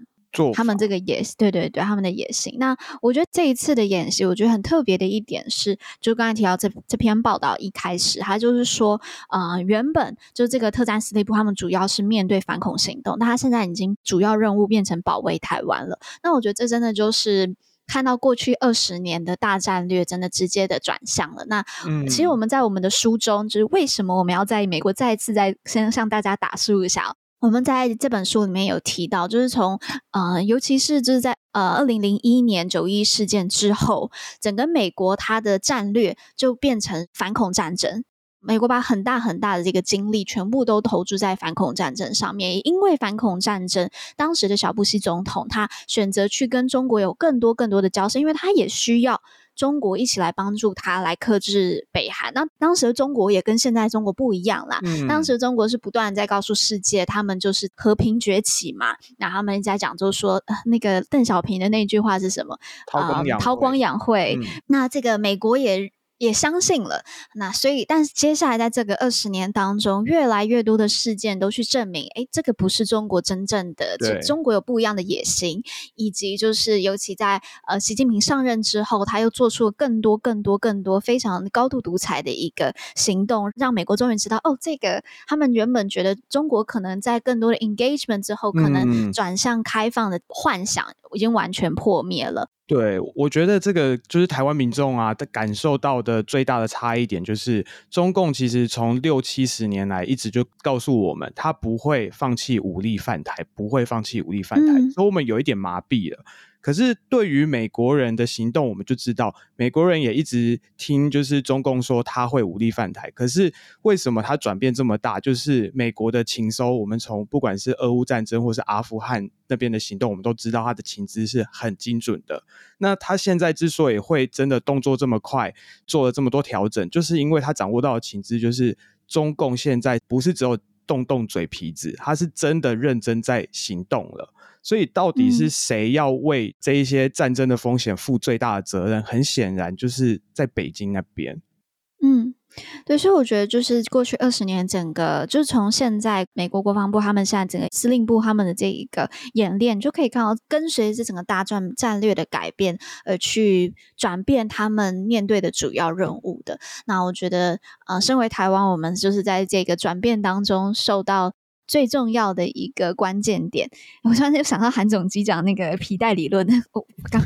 他们这个野，对对对，他们的野心。那我觉得这一次的演习，我觉得很特别的一点是，就刚才提到这这篇报道一开始，他就是说，呃，原本就这个特战司令部，他们主要是面对反恐行动，但他现在已经主要任务变成保卫台湾了。那我觉得这真的就是看到过去二十年的大战略真的直接的转向了。那其实我们在我们的书中，就是为什么我们要在美国再一次再先向大家打书一下。我们在这本书里面有提到，就是从呃，尤其是就是在呃二零零一年九一事件之后，整个美国它的战略就变成反恐战争。美国把很大很大的这个精力全部都投注在反恐战争上面，也因为反恐战争，当时的小布希总统他选择去跟中国有更多更多的交涉，因为他也需要。中国一起来帮助他来克制北韩。那当时的中国也跟现在中国不一样啦。嗯、当时中国是不断在告诉世界，他们就是和平崛起嘛。那他们在讲，就是说那个邓小平的那句话是什么？韬光养韬光养晦。嗯、那这个美国也。也相信了，那所以，但是接下来在这个二十年当中，越来越多的事件都去证明，哎，这个不是中国真正的，对中国有不一样的野心，以及就是尤其在呃习近平上任之后，他又做出了更多、更多、更多非常高度独裁的一个行动，让美国终于知道，哦，这个他们原本觉得中国可能在更多的 engagement 之后，可能转向开放的幻想已经完全破灭了。对，我觉得这个就是台湾民众啊，感受到的最大的差异点，就是中共其实从六七十年来一直就告诉我们，他不会放弃武力犯台，不会放弃武力犯台，嗯、所以我们有一点麻痹了。可是对于美国人的行动，我们就知道，美国人也一直听，就是中共说他会武力犯台。可是为什么他转变这么大？就是美国的情收，我们从不管是俄乌战争或是阿富汗那边的行动，我们都知道他的情资是很精准的。那他现在之所以会真的动作这么快，做了这么多调整，就是因为他掌握到的情资，就是中共现在不是只有动动嘴皮子，他是真的认真在行动了。所以，到底是谁要为这一些战争的风险负最大的责任？很显然，就是在北京那边。对，所以我觉得，就是过去二十年，整个就是从现在美国国防部他们现在整个司令部他们的这一个演练，就可以看到跟随着整个大战战略的改变而去转变他们面对的主要任务的。那我觉得，呃，身为台湾，我们就是在这个转变当中受到。最重要的一个关键点，我突然就想到韩总机讲那个皮带理论。我刚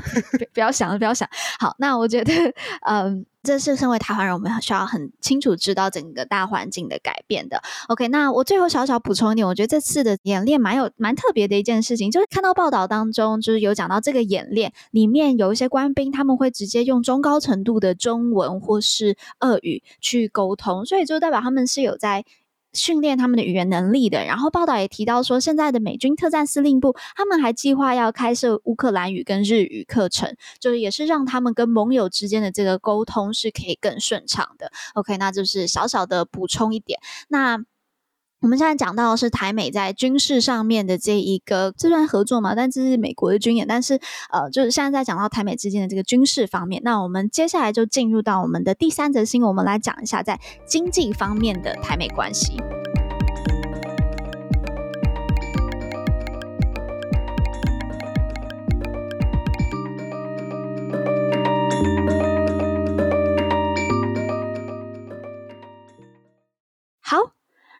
不要想了，不要想。好，那我觉得，嗯，这是身为台湾人，我们需要很清楚知道整个大环境的改变的。OK，那我最后小小补充一点，我觉得这次的演练蛮有蛮特别的一件事情，就是看到报道当中，就是有讲到这个演练里面有一些官兵他们会直接用中高程度的中文或是俄语去沟通，所以就代表他们是有在。训练他们的语言能力的。然后报道也提到说，现在的美军特战司令部他们还计划要开设乌克兰语跟日语课程，就是也是让他们跟盟友之间的这个沟通是可以更顺畅的。OK，那就是小小的补充一点。那。我们现在讲到的是台美在军事上面的这一个这算合作嘛，但这是美国的军演，但是呃，就是现在在讲到台美之间的这个军事方面，那我们接下来就进入到我们的第三则新闻，我们来讲一下在经济方面的台美关系。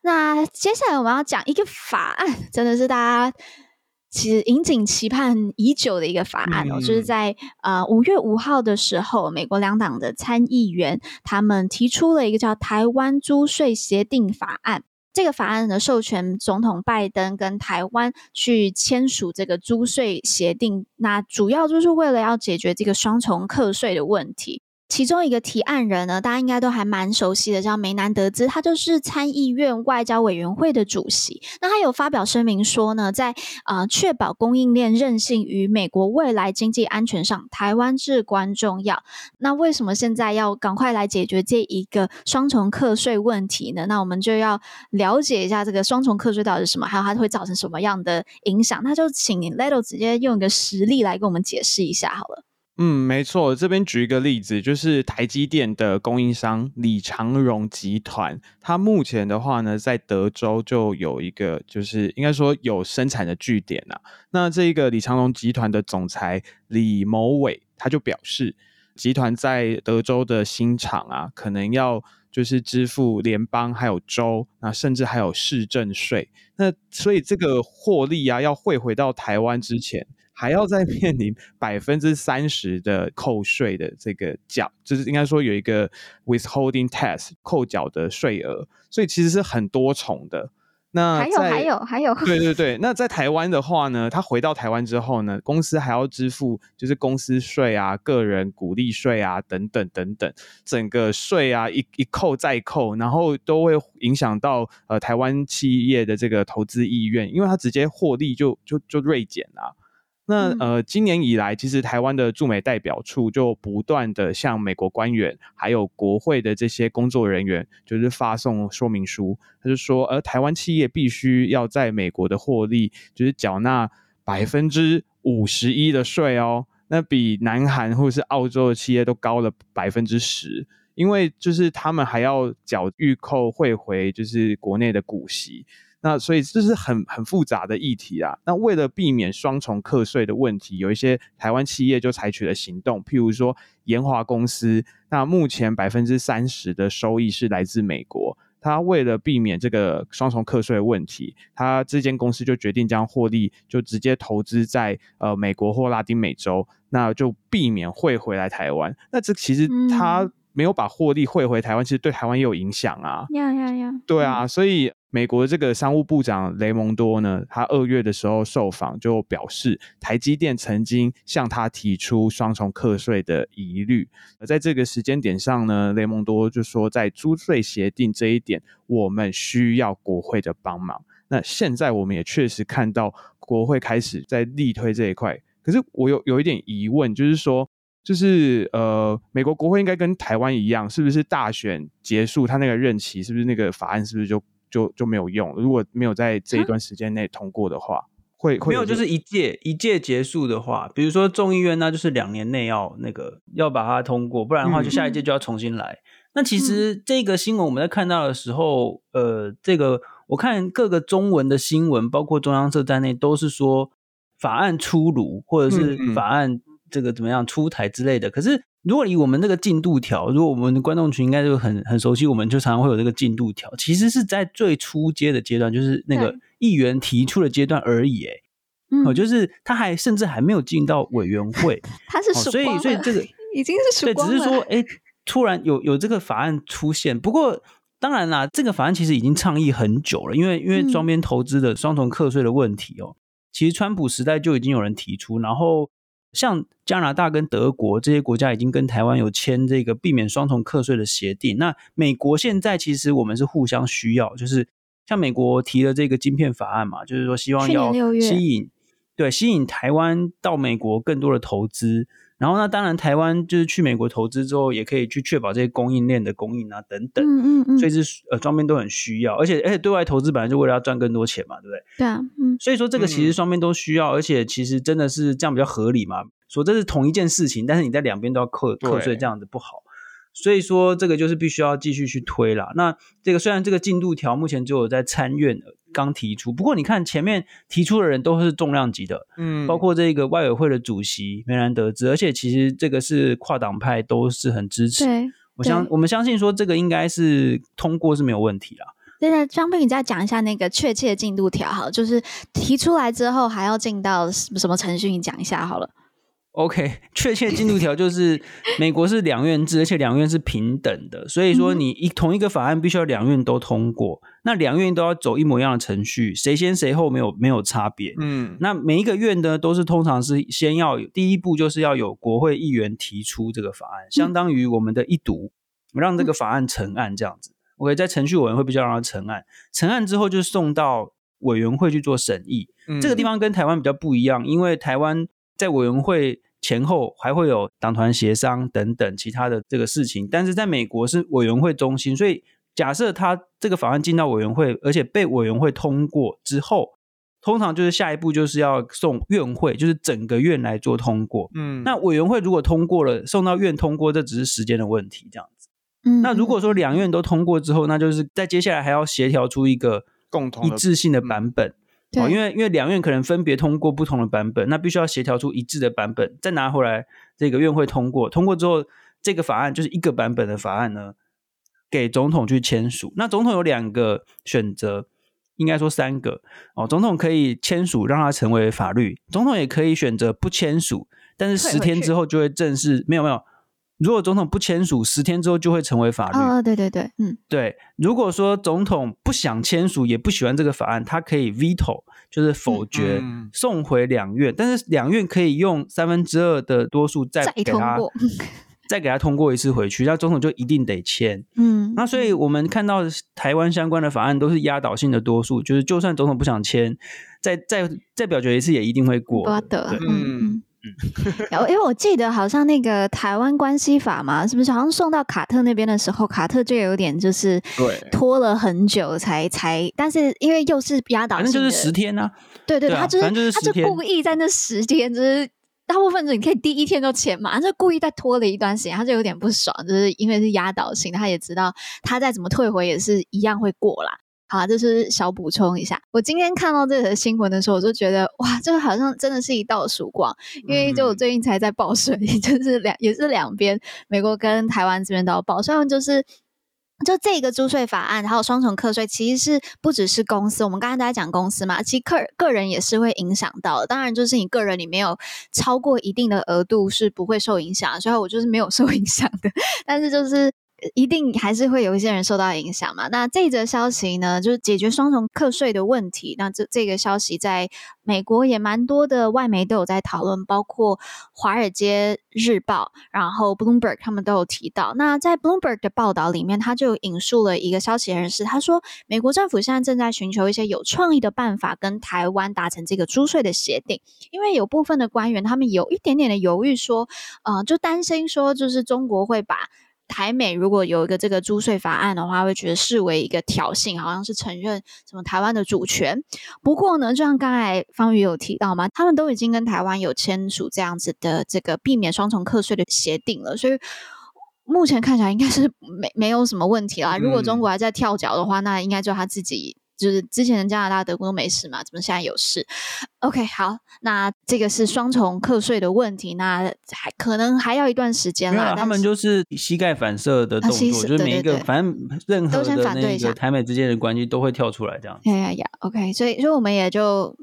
那接下来我们要讲一个法案，真的是大家其实引颈期盼已久的一个法案哦，嗯、就是在呃五月五号的时候，美国两党的参议员他们提出了一个叫《台湾租税协定法案》。这个法案呢，授权总统拜登跟台湾去签署这个租税协定，那主要就是为了要解决这个双重课税的问题。其中一个提案人呢，大家应该都还蛮熟悉的，叫梅南德兹，他就是参议院外交委员会的主席。那他有发表声明说呢，在啊、呃、确保供应链韧性与美国未来经济安全上，台湾至关重要。那为什么现在要赶快来解决这一个双重课税问题呢？那我们就要了解一下这个双重课税到底是什么，还有它会造成什么样的影响。那就请您 Leto 直接用一个实例来跟我们解释一下好了。嗯，没错，这边举一个例子，就是台积电的供应商李长荣集团，它目前的话呢，在德州就有一个，就是应该说有生产的据点啊。那这一个李长荣集团的总裁李某伟，他就表示，集团在德州的新厂啊，可能要就是支付联邦还有州，那甚至还有市政税。那所以这个获利啊，要汇回到台湾之前。还要再面临百分之三十的扣税的这个缴，就是应该说有一个 withholding tax 扣缴的税额，所以其实是很多重的。那还有还有还有，对对对。那在台湾的话呢，他回到台湾之后呢，公司还要支付就是公司税啊、个人股利税啊等等等等，整个税啊一一扣再扣，然后都会影响到呃台湾企业的这个投资意愿，因为它直接获利就就就锐减啊。那呃，今年以来，其实台湾的驻美代表处就不断的向美国官员，还有国会的这些工作人员，就是发送说明书。他就说，呃，台湾企业必须要在美国的获利，就是缴纳百分之五十一的税哦，那比南韩或者是澳洲的企业都高了百分之十，因为就是他们还要缴预扣汇回，就是国内的股息。那所以这是很很复杂的议题啊。那为了避免双重课税的问题，有一些台湾企业就采取了行动，譬如说研华公司，那目前百分之三十的收益是来自美国。他为了避免这个双重课税的问题，他这间公司就决定将获利就直接投资在呃美国或拉丁美洲，那就避免汇回来台湾。那这其实他没有把获利汇回台湾，其实对台湾也有影响啊。呀呀呀！对啊，所以。美国这个商务部长雷蒙多呢，他二月的时候受访就表示，台积电曾经向他提出双重课税的疑虑。而在这个时间点上呢，雷蒙多就说，在租税协定这一点，我们需要国会的帮忙。那现在我们也确实看到国会开始在力推这一块。可是我有有一点疑问，就是说，就是呃，美国国会应该跟台湾一样，是不是大选结束，他那个任期是不是那个法案是不是就？就就没有用，如果没有在这一段时间内通过的话，啊、会会没有，就是一届一届结束的话，比如说众议院，那就是两年内要那个要把它通过，不然的话就下一届就要重新来。嗯、那其实这个新闻我们在看到的时候，嗯、呃，这个我看各个中文的新闻，包括中央社在内，都是说法案出炉，或者是法案这个怎么样出台之类的，嗯嗯可是。如果以我们这个进度条，如果我们的观众群应该就很很熟悉，我们就常常会有这个进度条。其实是在最初阶的阶段，就是那个议员提出的阶段而已。哎，哦，就是他还甚至还没有进到委员会，[laughs] 他是所以所以这个 [laughs] 已经是对，只是说哎，突然有有这个法案出现。不过当然啦，这个法案其实已经倡议很久了，因为因为双边投资的双重课税的问题哦，其实川普时代就已经有人提出，然后。像加拿大跟德国这些国家已经跟台湾有签这个避免双重课税的协定。那美国现在其实我们是互相需要，就是像美国提了这个晶片法案嘛，就是说希望要吸引，对，吸引台湾到美国更多的投资。然后那当然台湾就是去美国投资之后，也可以去确保这些供应链的供应啊等等。嗯嗯嗯。所以是呃双边都很需要，而且而且对外投资本来就为了要赚更多钱嘛，对不对？对啊，嗯。所以说这个其实双边都需要，而且其实真的是这样比较合理嘛。说这是同一件事情，但是你在两边都要课课税，这样子不好。所以说这个就是必须要继续去推啦。那这个虽然这个进度条目前只有在参院刚提出，不过你看前面提出的人都是重量级的，嗯，包括这个外委会的主席梅兰德兹，而且其实这个是跨党派都是很支持。对，我相我们相信说这个应该是通过是没有问题啦。对的，张斌，你再讲一下那个确切进度条，好，就是提出来之后还要进到什么程序？你讲一下好了。OK，[laughs] 确切进度条就是美国是两院制，而且两院是平等的，所以说你一同一个法案必须要两院都通过，那两院都要走一模一样的程序，谁先谁后没有没有差别。嗯，那每一个院呢都是通常是先要第一步就是要有国会议员提出这个法案，相当于我们的一读，让这个法案成案这样子。OK，在程序委员会比较让它成案，成案之后就送到委员会去做审议。这个地方跟台湾比较不一样，因为台湾在委员会。前后还会有党团协商等等其他的这个事情，但是在美国是委员会中心，所以假设他这个法案进到委员会，而且被委员会通过之后，通常就是下一步就是要送院会，就是整个院来做通过。嗯，那委员会如果通过了，送到院通过，这只是时间的问题，这样子。嗯，那如果说两院都通过之后，那就是在接下来还要协调出一个共同一致性的版本。哦，因为因为两院可能分别通过不同的版本，那必须要协调出一致的版本，再拿回来这个院会通过。通过之后，这个法案就是一个版本的法案呢，给总统去签署。那总统有两个选择，应该说三个哦。总统可以签署，让它成为法律；总统也可以选择不签署，但是十天之后就会正式。没有没有。如果总统不签署，十天之后就会成为法律。哦，对对对，嗯，对。如果说总统不想签署，也不喜欢这个法案，他可以 veto，就是否决，嗯、送回两院。但是两院可以用三分之二的多数再给他再通过，[laughs] 再给他通过一次回去，那总统就一定得签。嗯，那所以我们看到台湾相关的法案都是压倒性的多数，就是就算总统不想签，再再再表决一次也一定会过。不得，嗯。嗯，[laughs] 因为我记得好像那个台湾关系法嘛，是不是好像送到卡特那边的时候，卡特就有点就是对拖了很久才才，但是因为又是压倒性，反正就是十天呢、啊。对对，他就是，就是他就故意在那十天，就是大部分你可以第一天就签嘛，他就故意再拖了一段时间，他就有点不爽，就是因为是压倒性，他也知道他再怎么退回也是一样会过啦。好，这是小补充一下。我今天看到这个新闻的时候，我就觉得哇，这个好像真的是一道曙光。因为就我最近才在报税，[laughs] 也就是两也是两边，美国跟台湾这边都要报。虽然就是就这个租税法案，还有双重课税，其实是不只是公司。我们刚才都在讲公司嘛，其实个个人也是会影响到的。当然，就是你个人你没有超过一定的额度是不会受影响，所以我就是没有受影响的。[laughs] 但是就是。一定还是会有一些人受到影响嘛？那这则消息呢，就是解决双重课税的问题。那这这个消息在美国也蛮多的外媒都有在讨论，包括《华尔街日报》，然后 Bloomberg 他们都有提到。那在 Bloomberg 的报道里面，他就引述了一个消息人士，他说，美国政府现在正在寻求一些有创意的办法，跟台湾达成这个租税的协定。因为有部分的官员他们有一点点的犹豫，说，呃，就担心说，就是中国会把。台美如果有一个这个租税法案的话，会觉得视为一个挑衅，好像是承认什么台湾的主权。不过呢，就像刚才方宇有提到嘛，他们都已经跟台湾有签署这样子的这个避免双重课税的协定了，所以目前看起来应该是没没有什么问题啦。如果中国还在跳脚的话，那应该就他自己。就是之前的加拿大、德国都没事嘛，怎么现在有事？OK，好，那这个是双重课税的问题，那还可能还要一段时间啦。他们就是膝盖反射的动作，就是每一个反正任何的那个台美之间的关系都会跳出来这样。呀呀呀，OK，所以所以我们也就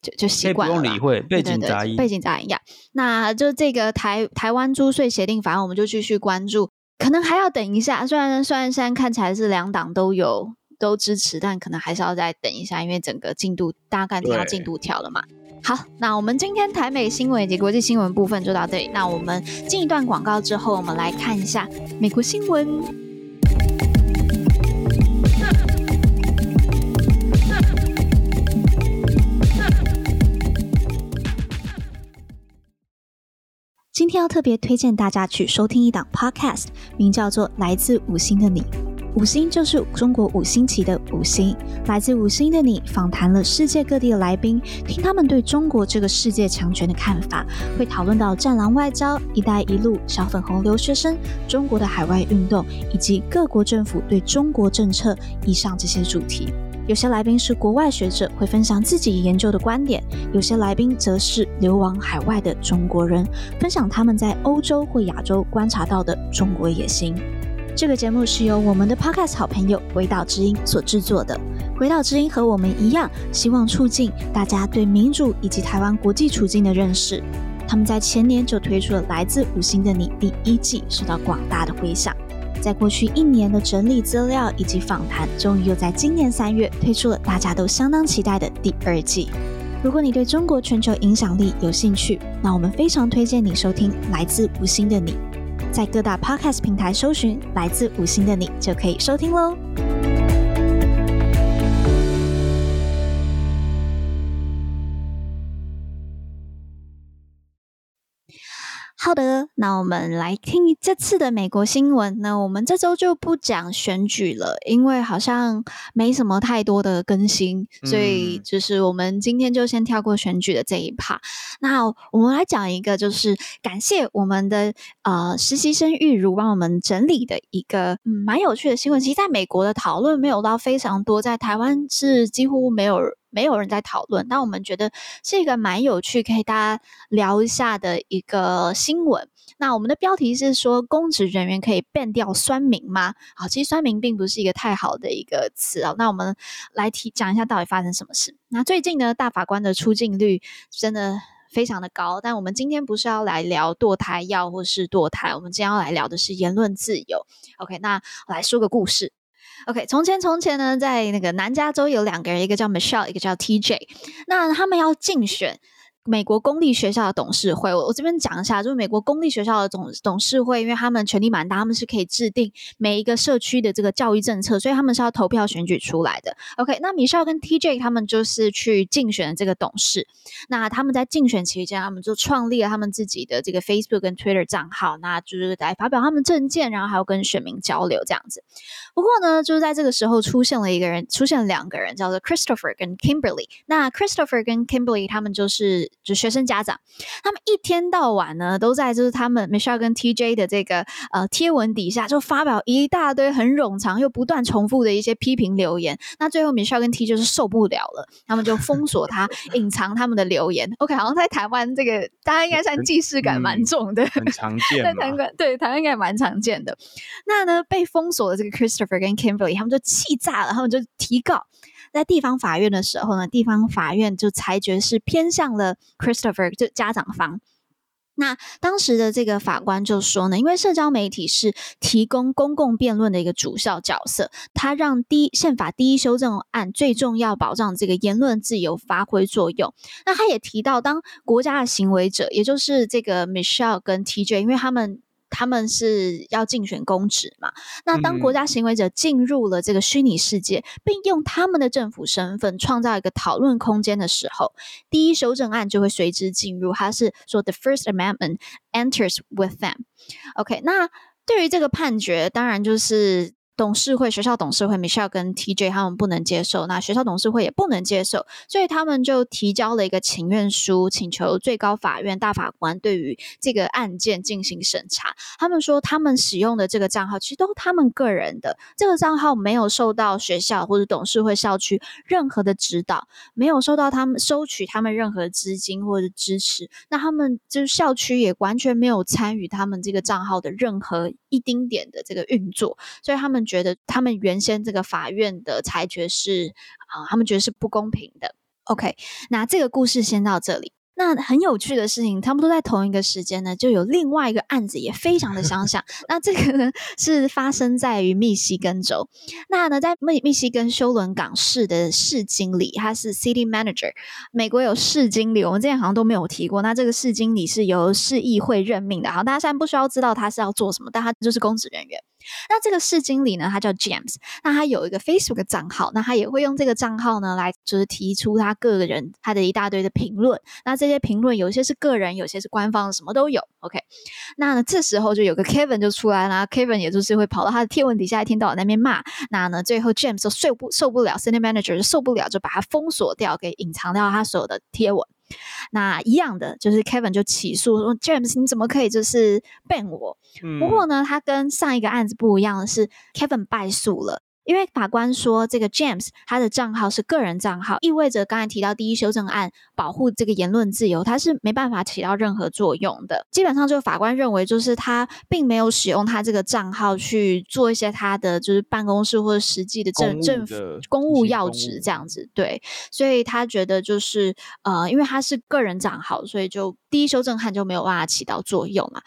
就就习惯了，不用理会背景杂音，背景杂音呀。那就这个台台湾租税协定，法案我们就继续关注，可能还要等一下。虽然虽然现在看起来是两党都有。都支持，但可能还是要再等一下，因为整个进度大概调进度条了嘛。好，那我们今天台美新闻以及国际新闻部分就到这里。那我们进一段广告之后，我们来看一下美国新闻。今天要特别推荐大家去收听一档 podcast，名叫做《来自五星的你》。五星就是中国五星旗的五星，来自五星的你访谈了世界各地的来宾，听他们对中国这个世界强权的看法，会讨论到战狼外交、一带一路、小粉红留学生、中国的海外运动以及各国政府对中国政策以上这些主题。有些来宾是国外学者，会分享自己研究的观点；有些来宾则是流亡海外的中国人，分享他们在欧洲或亚洲观察到的中国野心。这个节目是由我们的 Podcast 好朋友鬼岛之音所制作的。鬼岛之音和我们一样，希望促进大家对民主以及台湾国际处境的认识。他们在前年就推出了《来自五星的你》第一季，受到广大的回响。在过去一年的整理资料以及访谈，终于又在今年三月推出了大家都相当期待的第二季。如果你对中国全球影响力有兴趣，那我们非常推荐你收听《来自五星的你》。在各大 Podcast 平台搜寻“来自五星的你”就可以收听喽。好的，那我们来听这次的美国新闻。那我们这周就不讲选举了，因为好像没什么太多的更新，所以就是我们今天就先跳过选举的这一趴。那我们来讲一个，就是感谢我们的呃实习生玉如帮我们整理的一个嗯蛮有趣的新闻。其实在美国的讨论没有到非常多，在台湾是几乎没有。没有人在讨论，但我们觉得是一个蛮有趣，可以大家聊一下的一个新闻。那我们的标题是说，公职人员可以变掉酸民吗？好，其实酸民并不是一个太好的一个词啊。那我们来提讲一下到底发生什么事。那最近呢，大法官的出镜率真的非常的高，但我们今天不是要来聊堕胎药或是堕胎，我们今天要来聊的是言论自由。OK，那我来说个故事。OK，从前从前呢，在那个南加州有两个人，一个叫 Michelle，一个叫 TJ。那他们要竞选。美国公立学校的董事会，我我这边讲一下，就是美国公立学校的董董事会，因为他们权力蛮大，他们是可以制定每一个社区的这个教育政策，所以他们是要投票选举出来的。OK，那 Michelle 跟 TJ 他们就是去竞选这个董事，那他们在竞选期间，他们就创立了他们自己的这个 Facebook 跟 Twitter 账号，那就是来发表他们政见，然后还要跟选民交流这样子。不过呢，就是在这个时候出现了一个人，出现了两个人，叫做 Christopher 跟 Kimberly。那 Christopher 跟 Kimberly 他们就是。就学生家长，他们一天到晚呢都在就是他们 Michelle 跟 TJ 的这个呃贴文底下就发表一大堆很冗长又不断重复的一些批评留言。那最后 Michelle 跟 TJ 就是受不了了，他们就封锁他，隐藏他们的留言。OK，好像在台湾这个大家应该算既视感蛮重的，很常见。在台湾对台湾应该蛮常见的。那呢被封锁的这个 Christopher 跟 Kimberly 他们就气炸了，他们就提告。在地方法院的时候呢，地方法院就裁决是偏向了 Christopher 就家长方。那当时的这个法官就说呢，因为社交媒体是提供公共辩论的一个主要角色，他让第一宪法第一修正案最重要保障这个言论自由发挥作用。那他也提到，当国家的行为者，也就是这个 Michelle 跟 TJ，因为他们。他们是要竞选公职嘛？那当国家行为者进入了这个虚拟世界，并用他们的政府身份创造一个讨论空间的时候，第一修正案就会随之进入。它是说，The First Amendment enters with them。OK，那对于这个判决，当然就是。董事会、学校董事会，Michelle 跟 TJ 他们不能接受，那学校董事会也不能接受，所以他们就提交了一个请愿书，请求最高法院大法官对于这个案件进行审查。他们说，他们使用的这个账号其实都他们个人的，这个账号没有受到学校或者董事会校区任何的指导，没有受到他们收取他们任何资金或者支持。那他们就是校区也完全没有参与他们这个账号的任何一丁点的这个运作，所以他们。觉得他们原先这个法院的裁决是啊，他们觉得是不公平的。OK，那这个故事先到这里。那很有趣的事情，他们都在同一个时间呢，就有另外一个案子也非常的相像。[laughs] 那这个呢是发生在于密西根州。那呢，在密密西根休伦港市的市经理，他是 City Manager。美国有市经理，我们之前好像都没有提过。那这个市经理是由市议会任命的。好，大家现在不需要知道他是要做什么，但他就是公职人员。那这个市经理呢，他叫 James，那他有一个 Facebook 账号，那他也会用这个账号呢来就是提出他个人他的一大堆的评论。那这些评论有些是个人，有些是官方，什么都有。OK，那呢这时候就有个 Kevin 就出来了，Kevin 也就是会跑到他的贴文底下，一天到晚那边骂。那呢最后 James 就受不受不了，City Manager 就受不了，就把他封锁掉，给隐藏掉他所有的贴文。那一样的就是 Kevin 就起诉说 James 你怎么可以就是 ban 我？嗯、不过呢，他跟上一个案子不一样的是 Kevin 败诉了，因为法官说这个 James 他的账号是个人账号，意味着刚才提到第一修正案保护这个言论自由，他是没办法起到任何作用的。基本上，就法官认为，就是他并没有使用他这个账号去做一些他的就是办公室或者实际的政政府公务要职这样子。对，所以他觉得就是呃，因为他是个人账号，所以就第一修正案就没有办法起到作用嘛。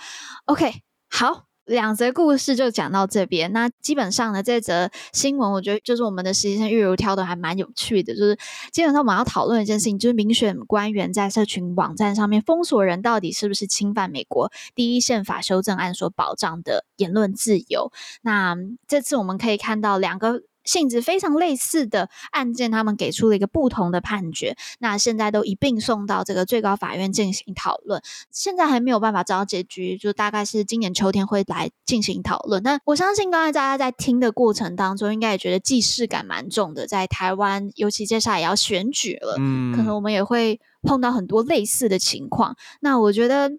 OK，好。两则故事就讲到这边。那基本上呢，这则新闻我觉得就是我们的实习生玉如挑的还蛮有趣的。就是基本上我们要讨论一件事情，就是民选官员在社群网站上面封锁人，到底是不是侵犯美国第一宪法修正案所保障的言论自由？那这次我们可以看到两个。性质非常类似的案件，他们给出了一个不同的判决。那现在都一并送到这个最高法院进行讨论。现在还没有办法找到结局，就大概是今年秋天会来进行讨论。但我相信刚才大家在听的过程当中，应该也觉得既视感蛮重的。在台湾，尤其接下来也要选举了，嗯，可能我们也会碰到很多类似的情况。那我觉得，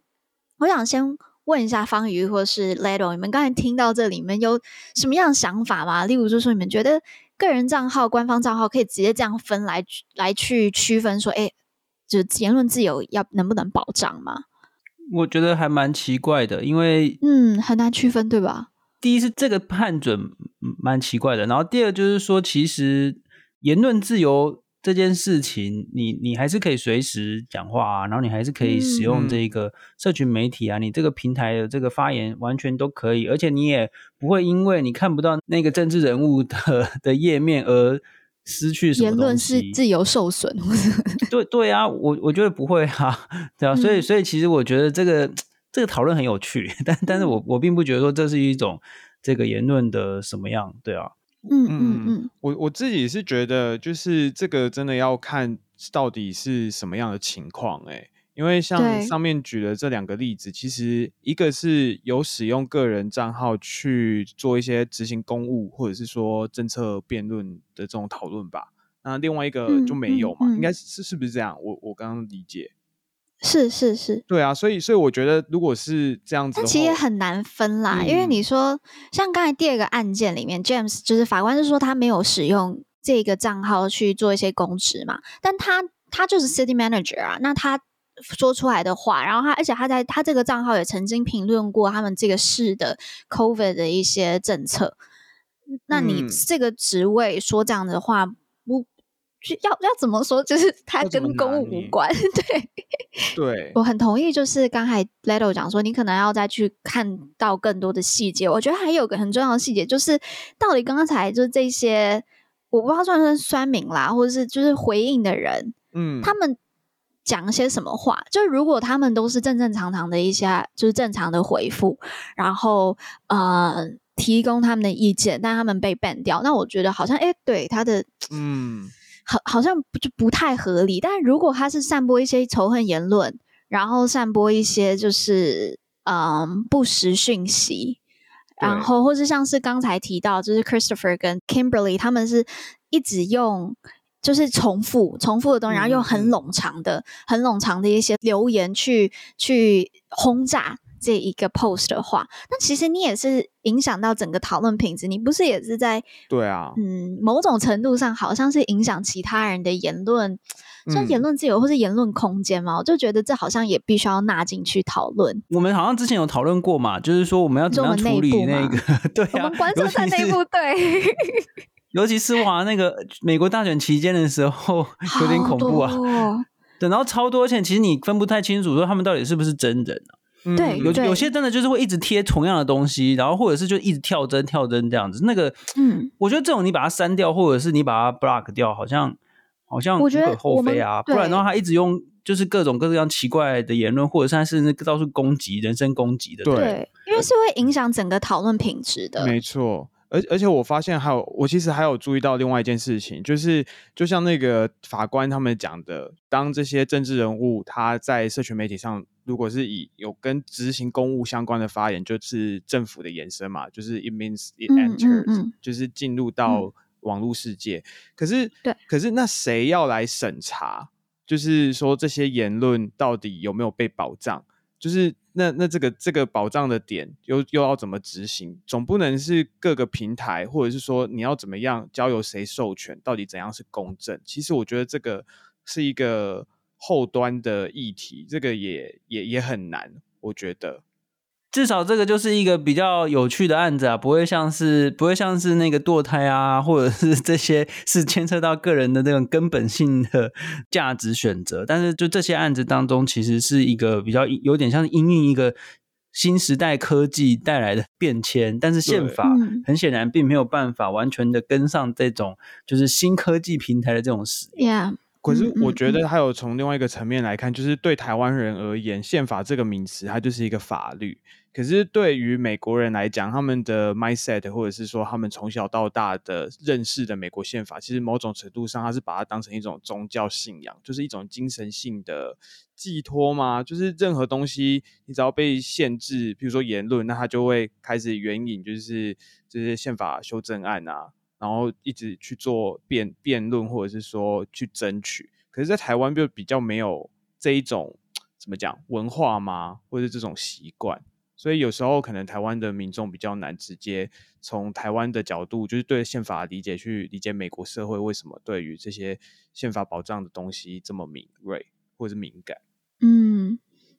我想先。问一下方瑜或是 Leto，你们刚才听到这里，你们有什么样的想法吗？例如，就是说你们觉得个人账号、官方账号可以直接这样分来来去区分，说，哎，就是言论自由要能不能保障吗？我觉得还蛮奇怪的，因为嗯，很难区分，对吧？第一是这个判准蛮奇怪的，然后第二就是说，其实言论自由。这件事情，你你还是可以随时讲话啊，然后你还是可以使用这个社群媒体啊，嗯、你这个平台的这个发言完全都可以，而且你也不会因为你看不到那个政治人物的的页面而失去什么。言论是自由受损，对对啊，我我觉得不会啊，对啊，所以所以其实我觉得这个这个讨论很有趣，但但是我我并不觉得说这是一种这个言论的什么样，对啊。嗯嗯嗯，我我自己是觉得，就是这个真的要看到底是什么样的情况哎，因为像上面举的这两个例子，其实一个是有使用个人账号去做一些执行公务或者是说政策辩论的这种讨论吧，那另外一个就没有嘛，应该是是不是这样？我我刚刚理解。是是是，对啊，所以所以我觉得，如果是这样子，那其实也很难分啦，嗯、因为你说像刚才第二个案件里面，James 就是法官是说他没有使用这个账号去做一些公职嘛，但他他就是 City Manager 啊，那他说出来的话，然后他而且他在他这个账号也曾经评论过他们这个市的 COVID 的一些政策，那你这个职位说这样的话，不？要要怎么说？就是 [laughs] 他跟公务无关，对 [laughs] 对，我很同意。就是刚才 Leto 讲说，你可能要再去看到更多的细节。我觉得还有个很重要的细节，就是到底刚才就是这些，我不知道算不算酸民啦，或者是就是回应的人，嗯，他们讲些什么话？就如果他们都是正正常常的一些，就是正常的回复，然后呃提供他们的意见，但他们被 ban 掉，那我觉得好像哎，对他的嗯。好，好像不就不太合理。但如果他是散播一些仇恨言论，然后散播一些就是嗯不实讯息，然后或是像是刚才提到，就是 Christopher 跟 Kimberly 他们是一直用就是重复重复的东西，然后用很冗长的、嗯、很冗长的一些留言去去轰炸。这一个 post 的话，那其实你也是影响到整个讨论品质，你不是也是在对啊，嗯，某种程度上好像是影响其他人的言论，像言论自由或是言论空间嘛，嗯、我就觉得这好像也必须要纳进去讨论。我们好像之前有讨论过嘛，就是说我们要怎么样处理那个，对啊，我们观众在内部对，[laughs] 尤其是哇，那个美国大选期间的时候有点恐怖啊，对，然后超多钱，其实你分不太清楚说他们到底是不是真人啊。对，有有些真的就是会一直贴同样的东西，然后或者是就一直跳针跳针这样子。那个，嗯，我觉得这种你把它删掉，或者是你把它 block 掉，好像好像无可厚非啊。不然的话，他一直用就是各种各样奇怪的言论，或者是他是那个到处攻击、人身攻击的。对，因为是会影响整个讨论品质的。没错。而而且我发现还有，我其实还有注意到另外一件事情，就是就像那个法官他们讲的，当这些政治人物他在社群媒体上，如果是以有跟执行公务相关的发言，就是政府的延伸嘛，就是 it means it enters，嗯嗯嗯，就是进入到网络世界。嗯、可是，对，可是那谁要来审查？就是说这些言论到底有没有被保障？就是那那这个这个保障的点又又要怎么执行？总不能是各个平台，或者是说你要怎么样交由谁授权？到底怎样是公正？其实我觉得这个是一个后端的议题，这个也也也很难，我觉得。至少这个就是一个比较有趣的案子啊，不会像是不会像是那个堕胎啊，或者是这些是牵涉到个人的那种根本性的价值选择。但是就这些案子当中，其实是一个比较有点像是因应一个新时代科技带来的变迁，但是宪法很显然并没有办法完全的跟上这种就是新科技平台的这种使用。Yeah. 可是我觉得还有从另外一个层面来看，就是对台湾人而言，宪法这个名词它就是一个法律。可是对于美国人来讲，他们的 mindset 或者是说他们从小到大的认识的美国宪法，其实某种程度上，他是把它当成一种宗教信仰，就是一种精神性的寄托嘛。就是任何东西，你只要被限制，比如说言论，那他就会开始援引，就是这些宪法修正案啊。然后一直去做辩辩论，或者是说去争取，可是，在台湾就比较没有这一种怎么讲文化吗？或者这种习惯，所以有时候可能台湾的民众比较难直接从台湾的角度，就是对宪法理解去理解美国社会为什么对于这些宪法保障的东西这么敏锐或者是敏感。嗯，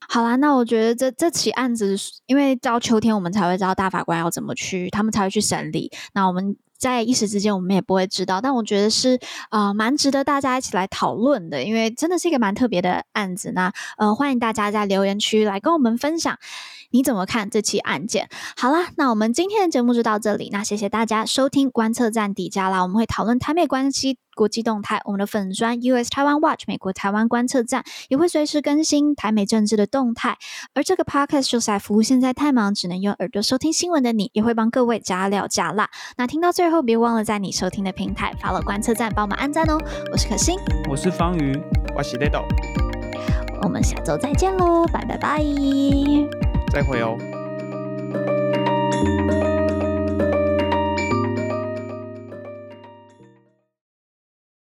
好啦，那我觉得这这起案子，因为到秋天我们才会知道大法官要怎么去，他们才会去审理。那我们。在一时之间，我们也不会知道，但我觉得是呃蛮值得大家一起来讨论的，因为真的是一个蛮特别的案子。那呃，欢迎大家在留言区来跟我们分享你怎么看这起案件。好啦，那我们今天的节目就到这里，那谢谢大家收听观测站底加啦，我们会讨论台美关系。国际动态，我们的粉砖 US Taiwan Watch 美国台湾观测站也会随时更新台美政治的动态。而这个 Podcast 就是来服务现在太忙只能用耳朵收听新闻的你，也会帮各位加料加辣。那听到最后，别忘了在你收听的平台 follow 观测站，帮我们按赞哦。我是可心，我是方瑜，我是 Ledo。我们下周再见喽，拜拜拜，再会哦。